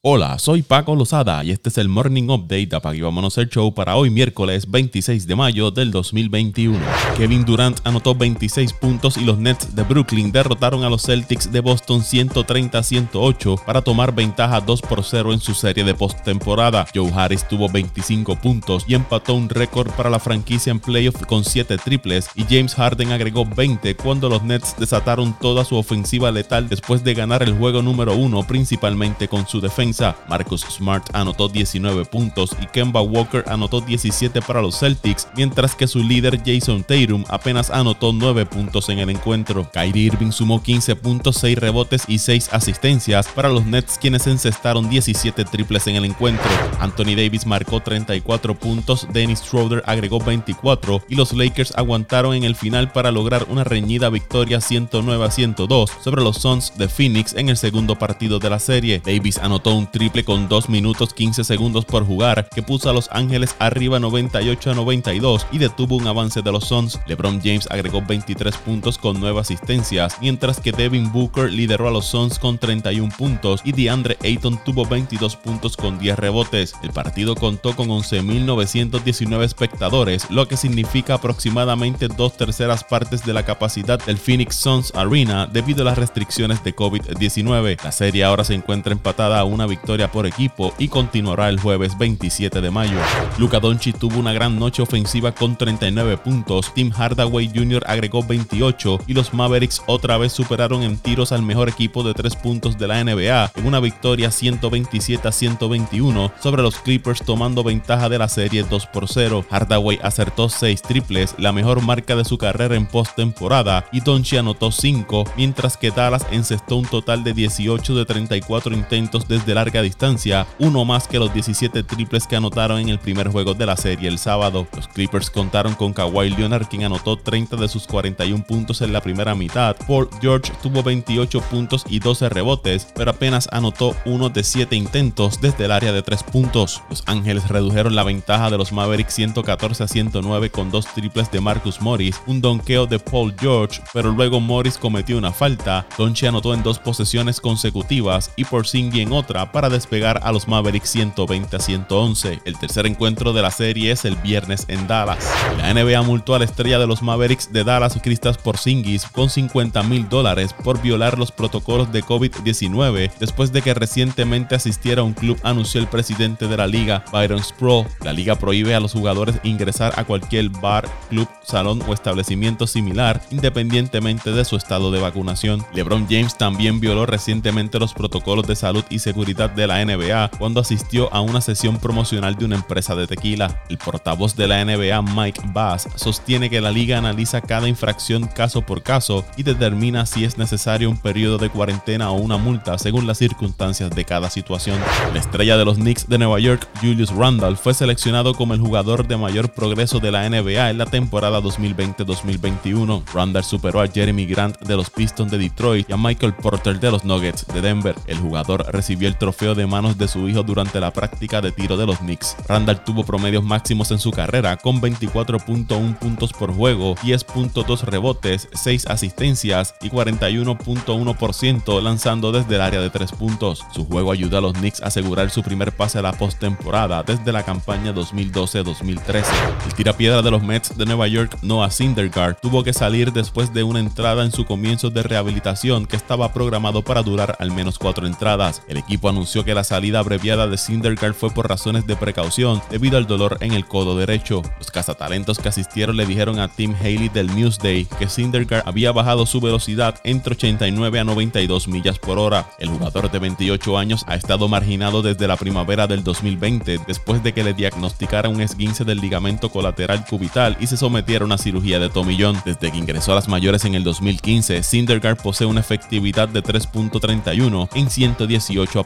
Hola, soy Paco Lozada y este es el Morning Update de Apague Vámonos el Show para hoy miércoles 26 de mayo del 2021. Kevin Durant anotó 26 puntos y los Nets de Brooklyn derrotaron a los Celtics de Boston 130-108 para tomar ventaja 2 por 0 en su serie de postemporada. Joe Harris tuvo 25 puntos y empató un récord para la franquicia en playoff con 7 triples y James Harden agregó 20 cuando los Nets desataron toda su ofensiva letal después de ganar el juego número 1 principalmente con su defensa Marcus Smart anotó 19 puntos y Kemba Walker anotó 17 para los Celtics, mientras que su líder Jason Tatum apenas anotó 9 puntos en el encuentro. Kyrie Irving sumó 15 puntos, 6 rebotes y 6 asistencias para los Nets quienes encestaron 17 triples en el encuentro. Anthony Davis marcó 34 puntos, Dennis Schroeder agregó 24 y los Lakers aguantaron en el final para lograr una reñida victoria 109 a 102 sobre los Suns de Phoenix en el segundo partido de la serie. Davis anotó un triple con 2 minutos 15 segundos por jugar que puso a Los Ángeles arriba 98 a 92 y detuvo un avance de los Suns. LeBron James agregó 23 puntos con 9 asistencias, mientras que Devin Booker lideró a los Suns con 31 puntos y DeAndre Ayton tuvo 22 puntos con 10 rebotes. El partido contó con 11.919 espectadores, lo que significa aproximadamente dos terceras partes de la capacidad del Phoenix Suns Arena debido a las restricciones de COVID-19. La serie ahora se encuentra empatada a una victoria por equipo y continuará el jueves 27 de mayo. Luka Doncic tuvo una gran noche ofensiva con 39 puntos, Tim Hardaway Jr. agregó 28 y los Mavericks otra vez superaron en tiros al mejor equipo de 3 puntos de la NBA en una victoria 127 a 121 sobre los Clippers tomando ventaja de la serie 2 por 0. Hardaway acertó 6 triples, la mejor marca de su carrera en postemporada y Doncic anotó 5, mientras que Dallas encestó un total de 18 de 34 intentos desde larga distancia, uno más que los 17 triples que anotaron en el primer juego de la serie el sábado. Los Clippers contaron con Kawhi Leonard, quien anotó 30 de sus 41 puntos en la primera mitad. Paul George tuvo 28 puntos y 12 rebotes, pero apenas anotó uno de 7 intentos desde el área de 3 puntos. Los Ángeles redujeron la ventaja de los Mavericks 114 a 109 con dos triples de Marcus Morris, un donqueo de Paul George, pero luego Morris cometió una falta. Donchi anotó en dos posesiones consecutivas y Porzingis en otra para despegar a los Mavericks 120 a 111. El tercer encuentro de la serie es el viernes en Dallas. La NBA multó a la estrella de los Mavericks de Dallas, Kristaps Porzingis, con 50 mil dólares por violar los protocolos de COVID-19 después de que recientemente asistiera a un club, anunció el presidente de la liga, Byron Sproul. La liga prohíbe a los jugadores ingresar a cualquier bar, club, salón o establecimiento similar, independientemente de su estado de vacunación. LeBron James también violó recientemente los protocolos de salud y seguridad de la NBA cuando asistió a una sesión promocional de una empresa de tequila. El portavoz de la NBA, Mike Bass, sostiene que la liga analiza cada infracción caso por caso y determina si es necesario un periodo de cuarentena o una multa según las circunstancias de cada situación. La estrella de los Knicks de Nueva York, Julius Randle, fue seleccionado como el jugador de mayor progreso de la NBA en la temporada 2020-2021. Randle superó a Jeremy Grant de los Pistons de Detroit y a Michael Porter de los Nuggets de Denver. El jugador recibió el de manos de su hijo durante la práctica de tiro de los Knicks. Randall tuvo promedios máximos en su carrera con 24.1 puntos por juego, 10.2 rebotes, 6 asistencias y 41.1% lanzando desde el área de 3 puntos. Su juego ayudó a los Knicks a asegurar su primer pase a la postemporada desde la campaña 2012-2013. El tirapiedra de los Mets de Nueva York, Noah Syndergaard, tuvo que salir después de una entrada en su comienzo de rehabilitación que estaba programado para durar al menos 4 entradas. El equipo anunció que la salida abreviada de Syndergaard fue por razones de precaución debido al dolor en el codo derecho. Los cazatalentos que asistieron le dijeron a Tim Haley del Newsday que Syndergaard había bajado su velocidad entre 89 a 92 millas por hora. El jugador de 28 años ha estado marginado desde la primavera del 2020 después de que le diagnosticara un esguince del ligamento colateral cubital y se sometiera a una cirugía de tomillón. Desde que ingresó a las mayores en el 2015, Syndergaard posee una efectividad de 3.31 en 118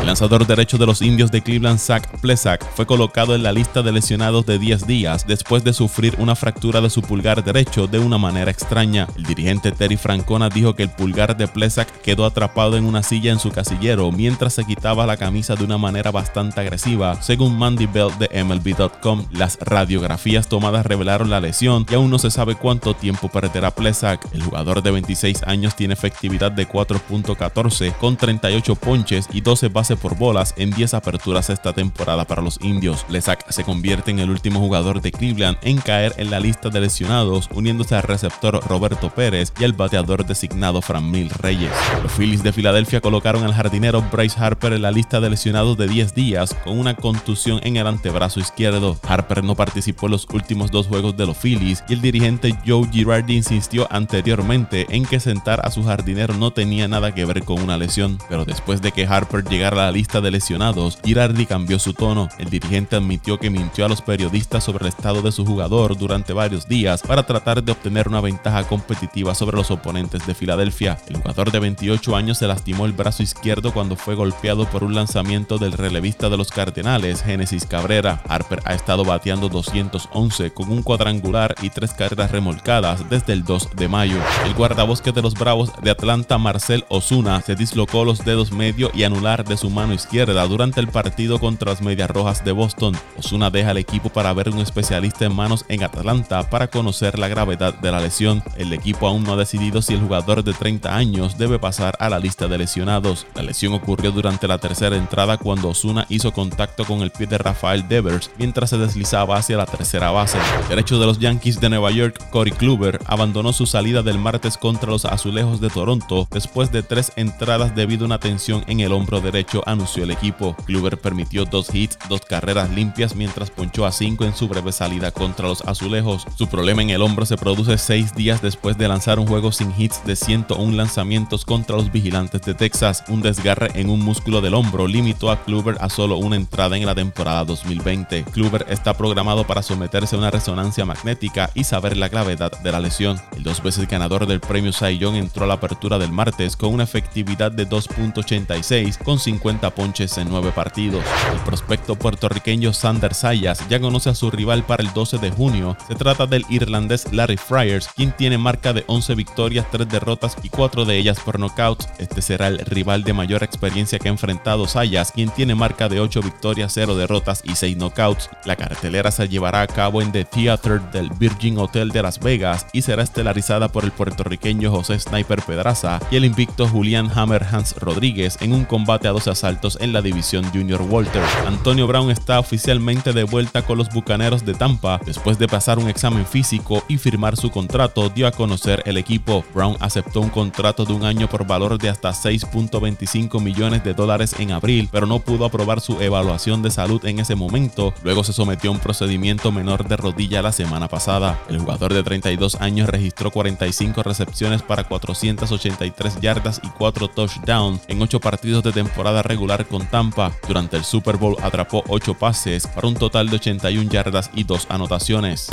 el lanzador derecho de los indios de Cleveland, Zach Plesak, fue colocado en la lista de lesionados de 10 días después de sufrir una fractura de su pulgar derecho de una manera extraña. El dirigente Terry Francona dijo que el pulgar de Plesak quedó atrapado en una silla en su casillero mientras se quitaba la camisa de una manera bastante agresiva, según Mandy Bell de MLB.com. Las radiografías tomadas revelaron la lesión y aún no se sabe cuánto tiempo perderá Plesak. El jugador de 26 años tiene efectividad de 4.14 con 38 ponches y 12 bases por bolas en 10 aperturas esta temporada para los indios. Lesac se convierte en el último jugador de Cleveland en caer en la lista de lesionados, uniéndose al receptor Roberto Pérez y al bateador designado Franmil Reyes. Los Phillies de Filadelfia colocaron al jardinero Bryce Harper en la lista de lesionados de 10 días con una contusión en el antebrazo izquierdo. Harper no participó en los últimos dos juegos de los Phillies y el dirigente Joe Girardi insistió anteriormente en que sentar a su jardinero no tenía nada que ver con una lesión, pero después de que Harper llegara a la lista de lesionados, Girardi cambió su tono. El dirigente admitió que mintió a los periodistas sobre el estado de su jugador durante varios días para tratar de obtener una ventaja competitiva sobre los oponentes de Filadelfia. El jugador de 28 años se lastimó el brazo izquierdo cuando fue golpeado por un lanzamiento del relevista de los Cardenales, Genesis Cabrera. Harper ha estado bateando 211 con un cuadrangular y tres carreras remolcadas desde el 2 de mayo. El guardabosque de los Bravos de Atlanta, Marcel Osuna, se dislocó los dedos medio y de su mano izquierda durante el partido contra las Medias Rojas de Boston. Osuna deja el equipo para ver un especialista en manos en Atlanta para conocer la gravedad de la lesión. El equipo aún no ha decidido si el jugador de 30 años debe pasar a la lista de lesionados. La lesión ocurrió durante la tercera entrada cuando Osuna hizo contacto con el pie de Rafael Devers mientras se deslizaba hacia la tercera base. Derecho de los Yankees de Nueva York, Corey Kluber abandonó su salida del martes contra los Azulejos de Toronto después de tres entradas debido a una tensión en el hombro derecho, anunció el equipo. Kluber permitió dos hits, dos carreras limpias mientras ponchó a cinco en su breve salida contra los Azulejos. Su problema en el hombro se produce seis días después de lanzar un juego sin hits de 101 lanzamientos contra los Vigilantes de Texas. Un desgarre en un músculo del hombro limitó a Kluber a solo una entrada en la temporada 2020. Kluber está programado para someterse a una resonancia magnética y saber la gravedad de la lesión. El dos veces ganador del premio Cy Young entró a la apertura del martes con una efectividad de 2.86 con 50 ponches en 9 partidos. El prospecto puertorriqueño Sander Sayas ya conoce a su rival para el 12 de junio. Se trata del irlandés Larry Fryers, quien tiene marca de 11 victorias, 3 derrotas y 4 de ellas por knockout. Este será el rival de mayor experiencia que ha enfrentado Sayas, quien tiene marca de 8 victorias, 0 derrotas y 6 knockouts. La cartelera se llevará a cabo en The Theater del Virgin Hotel de Las Vegas y será estelarizada por el puertorriqueño José Sniper Pedraza y el invicto Julián Hammer Hans Rodríguez en un combate a dos asaltos en la división Junior Walter. Antonio Brown está oficialmente de vuelta con los Bucaneros de Tampa después de pasar un examen físico y firmar su contrato, dio a conocer el equipo. Brown aceptó un contrato de un año por valor de hasta 6.25 millones de dólares en abril, pero no pudo aprobar su evaluación de salud en ese momento. Luego se sometió a un procedimiento menor de rodilla la semana pasada. El jugador de 32 años registró 45 recepciones para 483 yardas y 4 touchdowns en 8 partidos de temporada regular con Tampa. Durante el Super Bowl atrapó 8 pases para un total de 81 yardas y 2 anotaciones.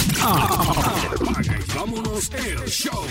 Vámonos el show.